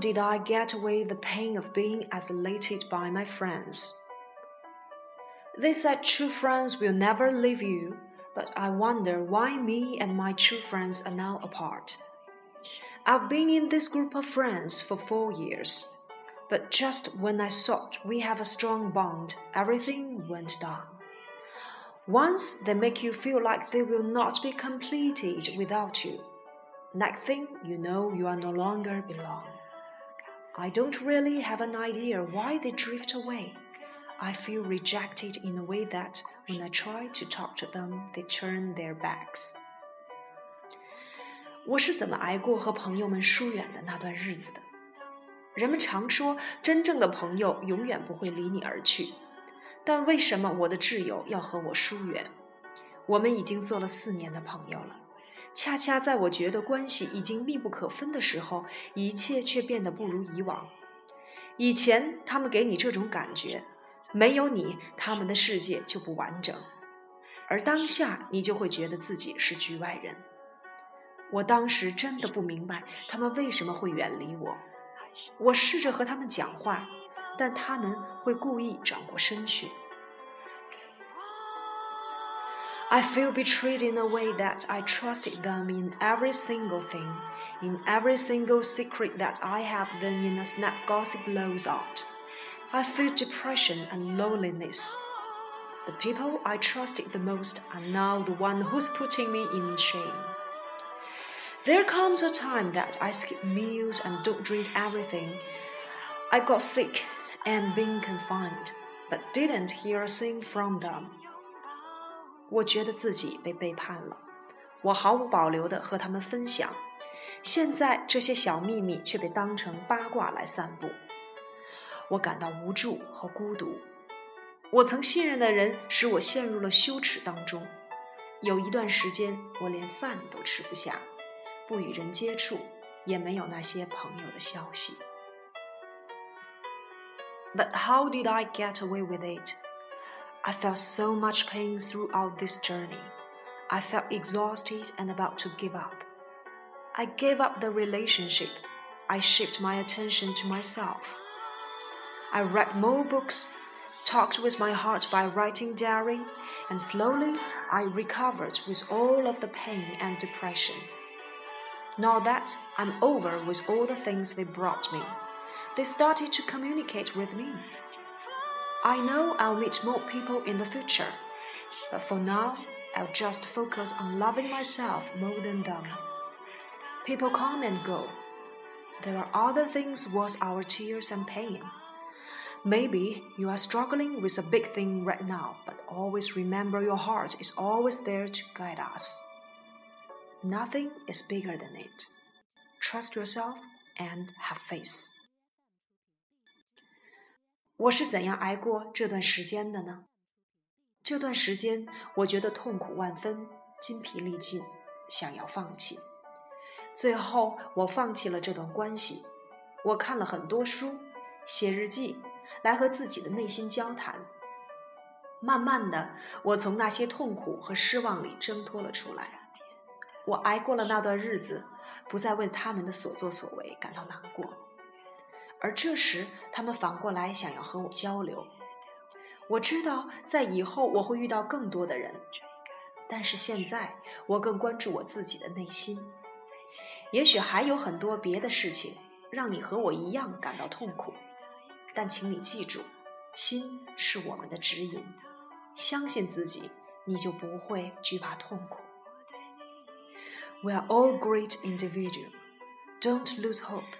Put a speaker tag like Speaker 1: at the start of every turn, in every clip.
Speaker 1: did I get away the pain of being isolated by my friends? They said true friends will never leave you, but I wonder why me and my true friends are now apart. I've been in this group of friends for four years, but just when I thought we have a strong bond, everything went down. Once they make you feel like they will not be completed without you. Next thing you know, you are no longer belong. I don't really have an idea why they drift away. I feel rejected in a way that when I try to talk to them, they turn their backs. 我是怎么挨过和朋友们疏远的那段日子的？人们常说，真正的朋友永远不会离你而去。但为什么我的挚友要和我疏远？我们已经做了四年的朋友了， 恰恰在我觉得关系已经密不可分的时候，一切却变得不如以往。以前他们给你这种感觉，没有你，他们的世界就不完整；而当下，你就会觉得自己是局外人。我当时真的不明白他们为什么会远离我，我试着和他们讲话。但他们会故意转过身去。I feel betrayed in a way that I trusted them in every single thing, in every single secret that I have then in a snap gossip blows out. I feel depression and loneliness. The people I trusted the most are now the one who's putting me in shame. There comes a time that I skip meals and don't drink everything. I got sick and being confined, but didn't hear a thing from them. 我觉得自己被背叛了，我毫无保留地和他们分享，现在这些小秘密却被当成八卦来散布。我感到无助和孤独。我曾信任的人使我陷入了羞耻当中。有一段时间，我连饭都吃不下，不与人接触，也没有那些朋友的消息。But how did I get away with it? I felt so much pain throughout this journey. I felt exhausted and about to give up. I gave up the relationship. I shifted my attention to myself. I read more books, talked with my heart by writing diary, and slowly I recovered with all of the pain and depression. Now that I'm over with all the things they brought me, they started to communicate with me. I know I'll meet more people in the future, but for now, I'll just focus on loving myself more than them. People come and go. There are other things worth our tears and pain. Maybe you are struggling with a big thing right now, but always remember your heart is always there to guide us. Nothing is bigger than it. Trust yourself and have faith. 我是怎样挨过这段时间的呢？这段时间，我觉得痛苦万分，筋疲力尽，想要放弃。最后，我放弃了这段关系。我看了很多书，写日记，来和自己的内心交谈。慢慢的，我从那些痛苦和失望里挣脱了出来。我挨过了那段日子，不再为他们的所作所为感到难过。而这时，他们反过来想要和我交流。我知道，在以后我会遇到更多的人，但是现在我更关注我自己的内心。也许还有很多别的事情让你和我一样感到痛苦，但请你记住，心是我们的指引。相信自己，你就不会惧怕痛苦。We are all great individuals. Don't lose hope.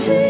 Speaker 2: to